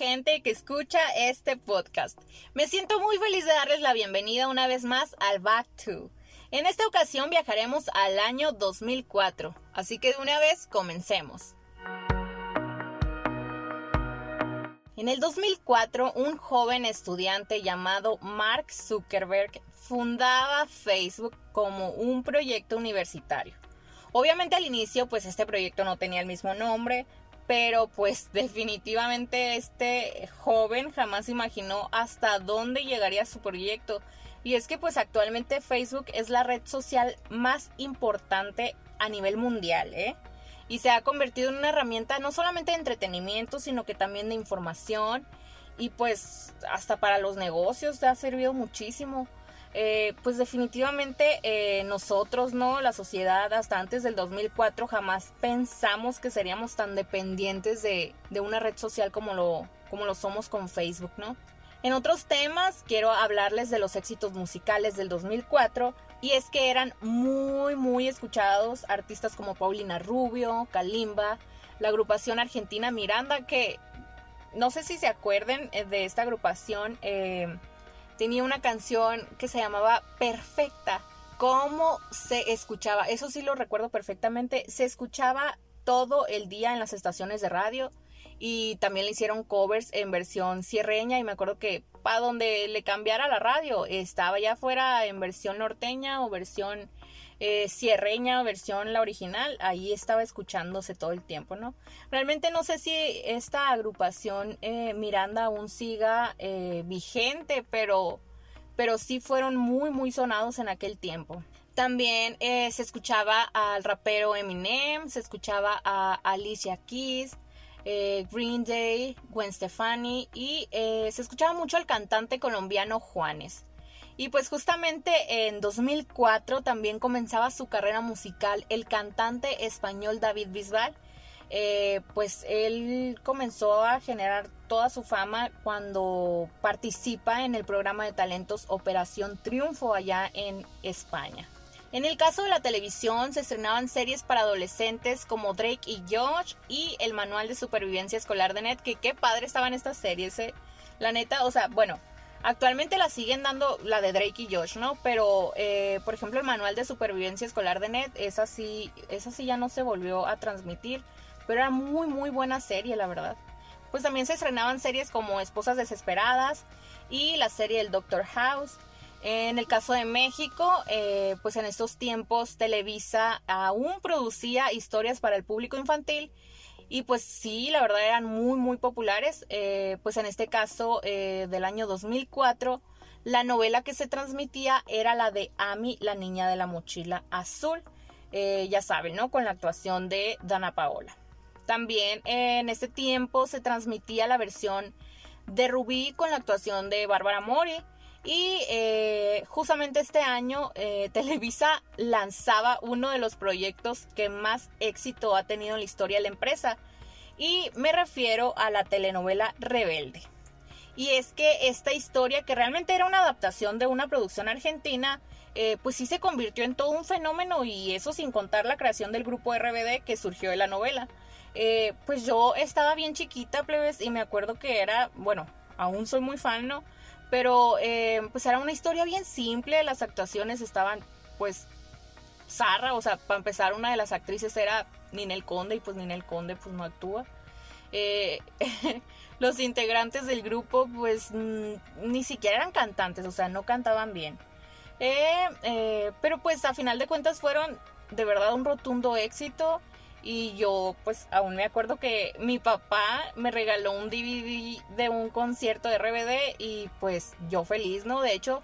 gente que escucha este podcast. Me siento muy feliz de darles la bienvenida una vez más al Back to. En esta ocasión viajaremos al año 2004, así que de una vez comencemos. En el 2004, un joven estudiante llamado Mark Zuckerberg fundaba Facebook como un proyecto universitario. Obviamente al inicio pues este proyecto no tenía el mismo nombre, pero pues definitivamente este joven jamás imaginó hasta dónde llegaría su proyecto. Y es que pues actualmente Facebook es la red social más importante a nivel mundial, ¿eh? Y se ha convertido en una herramienta no solamente de entretenimiento, sino que también de información. Y pues hasta para los negocios ha servido muchísimo. Eh, pues definitivamente eh, nosotros, ¿no? La sociedad hasta antes del 2004 jamás pensamos que seríamos tan dependientes de, de, una red social como lo, como lo somos con Facebook, ¿no? En otros temas quiero hablarles de los éxitos musicales del 2004 y es que eran muy muy escuchados artistas como Paulina Rubio, Kalimba, la agrupación argentina Miranda que no sé si se acuerden eh, de esta agrupación tenía una canción que se llamaba Perfecta. ¿Cómo se escuchaba? Eso sí lo recuerdo perfectamente. Se escuchaba todo el día en las estaciones de radio y también le hicieron covers en versión cierreña y me acuerdo que para donde le cambiara la radio estaba ya fuera en versión norteña o versión eh, sierreña, versión la original, ahí estaba escuchándose todo el tiempo, ¿no? Realmente no sé si esta agrupación eh, Miranda aún siga eh, vigente, pero, pero sí fueron muy, muy sonados en aquel tiempo. También se escuchaba al rapero Eminem, se escuchaba a Alicia Keys, Green Day, Gwen Stefani y se escuchaba mucho al cantante colombiano Juanes. Y pues justamente en 2004 también comenzaba su carrera musical el cantante español David Bisbal. Eh, pues él comenzó a generar toda su fama cuando participa en el programa de talentos Operación Triunfo allá en España. En el caso de la televisión se estrenaban series para adolescentes como Drake y Josh y el manual de supervivencia escolar de Net, que qué padre estaban estas series, eh. La neta, o sea, bueno, Actualmente la siguen dando la de Drake y Josh, ¿no? Pero, eh, por ejemplo, el manual de supervivencia escolar de Ned, esa sí, esa sí ya no se volvió a transmitir. Pero era muy, muy buena serie, la verdad. Pues también se estrenaban series como Esposas Desesperadas y la serie del Doctor House. En el caso de México, eh, pues en estos tiempos Televisa aún producía historias para el público infantil y pues sí, la verdad eran muy, muy populares. Eh, pues en este caso eh, del año 2004, la novela que se transmitía era la de Ami, la niña de la mochila azul. Ya saben, ¿no? Con la actuación de Dana Paola. También en este tiempo se transmitía la versión de Rubí con la actuación de Bárbara Mori. Y eh, justamente este año eh, Televisa lanzaba uno de los proyectos que más éxito ha tenido en la historia de la empresa. Y me refiero a la telenovela Rebelde. Y es que esta historia, que realmente era una adaptación de una producción argentina, eh, pues sí se convirtió en todo un fenómeno y eso sin contar la creación del grupo RBD que surgió de la novela. pues yo estaba bien chiquita, plebes, y me acuerdo que era, bueno, aún soy muy fan, ¿no? Pero eh, pues era una historia bien simple, las actuaciones estaban pues zarra, o sea, para empezar una de las actrices era Ninel Conde y pues Ninel Conde pues no actúa. Eh, los integrantes del grupo pues ni siquiera eran cantantes, o sea, no cantaban bien. Eh, pero pues a final de cuentas fueron de verdad un rotundo éxito. Y yo pues aún me acuerdo que mi papá me regaló un DVD de un concierto de RBD y pues yo feliz, ¿no? De hecho,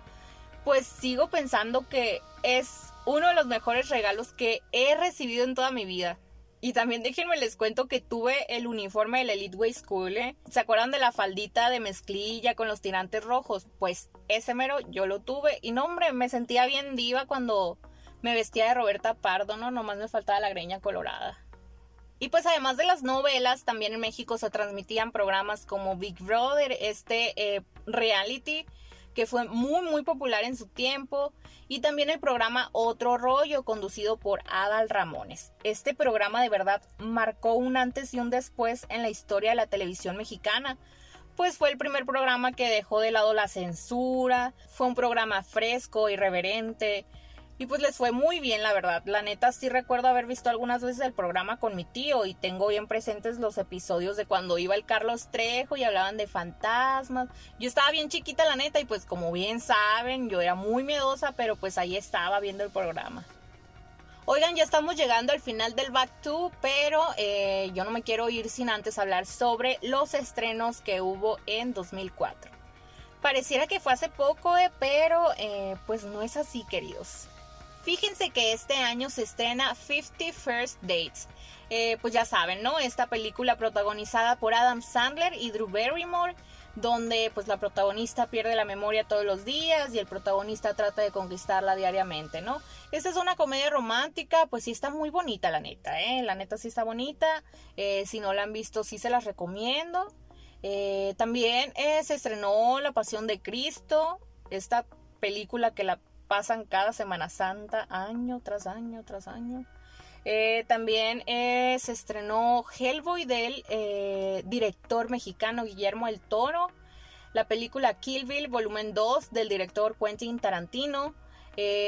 pues sigo pensando que es uno de los mejores regalos que he recibido en toda mi vida. Y también déjenme les cuento que tuve el uniforme del Elite Way School, ¿eh? ¿Se acuerdan de la faldita de mezclilla con los tirantes rojos? Pues ese mero yo lo tuve. Y no, hombre, me sentía bien diva cuando me vestía de Roberta Pardo, ¿no? Nomás me faltaba la greña colorada. Y pues además de las novelas, también en México se transmitían programas como Big Brother, este eh, reality que fue muy muy popular en su tiempo, y también el programa Otro Rollo conducido por Adal Ramones. Este programa de verdad marcó un antes y un después en la historia de la televisión mexicana, pues fue el primer programa que dejó de lado la censura, fue un programa fresco, irreverente, y pues les fue muy bien, la verdad. La neta sí recuerdo haber visto algunas veces el programa con mi tío y tengo bien presentes los episodios de cuando iba el Carlos Trejo y hablaban de fantasmas. Yo estaba bien chiquita, la neta, y pues como bien saben, yo era muy miedosa, pero pues ahí estaba viendo el programa. Oigan, ya estamos llegando al final del Back to, pero eh, yo no me quiero ir sin antes hablar sobre los estrenos que hubo en 2004. Pareciera que fue hace poco, eh, pero eh, pues no es así, queridos. Fíjense que este año se estrena 50 First Dates. Eh, pues ya saben, ¿no? Esta película protagonizada por Adam Sandler y Drew Barrymore, donde pues la protagonista pierde la memoria todos los días y el protagonista trata de conquistarla diariamente, ¿no? Esta es una comedia romántica, pues sí está muy bonita la neta, ¿eh? La neta sí está bonita. Eh, si no la han visto, sí se las recomiendo. Eh, también se estrenó La Pasión de Cristo, esta película que la pasan cada Semana Santa, año tras año tras año. Eh, también eh, se estrenó Hellboy del eh, director mexicano Guillermo el Toro. La película Kill Bill, volumen 2, del director Quentin Tarantino.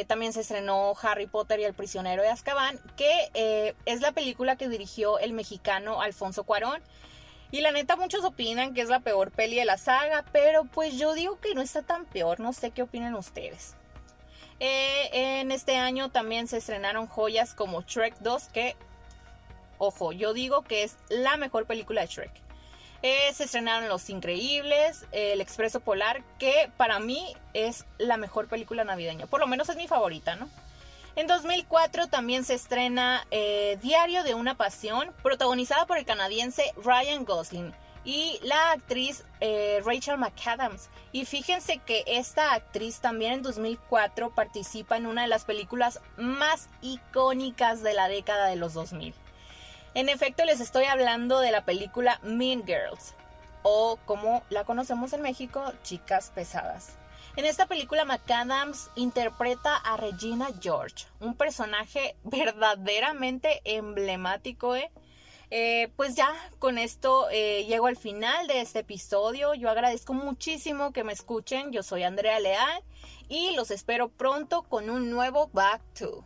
también se estrenó Harry Potter y el prisionero de Azkaban, que es la película que dirigió el mexicano Alfonso Cuarón. Y la neta, muchos opinan que es la peor peli de la saga, pero pues yo digo que no está tan peor. No sé qué opinan ustedes. Eh, en este año también se estrenaron joyas como Shrek 2, que, ojo, yo digo que es la mejor película de Shrek. Eh, se estrenaron Los Increíbles, El Expreso Polar, que para mí es la mejor película navideña. Por lo menos es mi favorita, ¿no? En 2004 también se estrena eh, Diario de una Pasión, protagonizada por el canadiense Ryan Gosling y la actriz eh, Rachel McAdams. Y fíjense que esta actriz también en 2004 participa en una de las películas más icónicas de la década de los 2000. En efecto, les estoy hablando de la película Mean Girls, o como la conocemos en México, Chicas Pesadas. En esta película McAdams interpreta a Regina George, un personaje verdaderamente emblemático, ¿eh? Eh, pues ya con esto eh, llego al final de este episodio. Yo agradezco muchísimo que me escuchen. Yo soy Andrea Leal y los espero pronto con un nuevo Back to.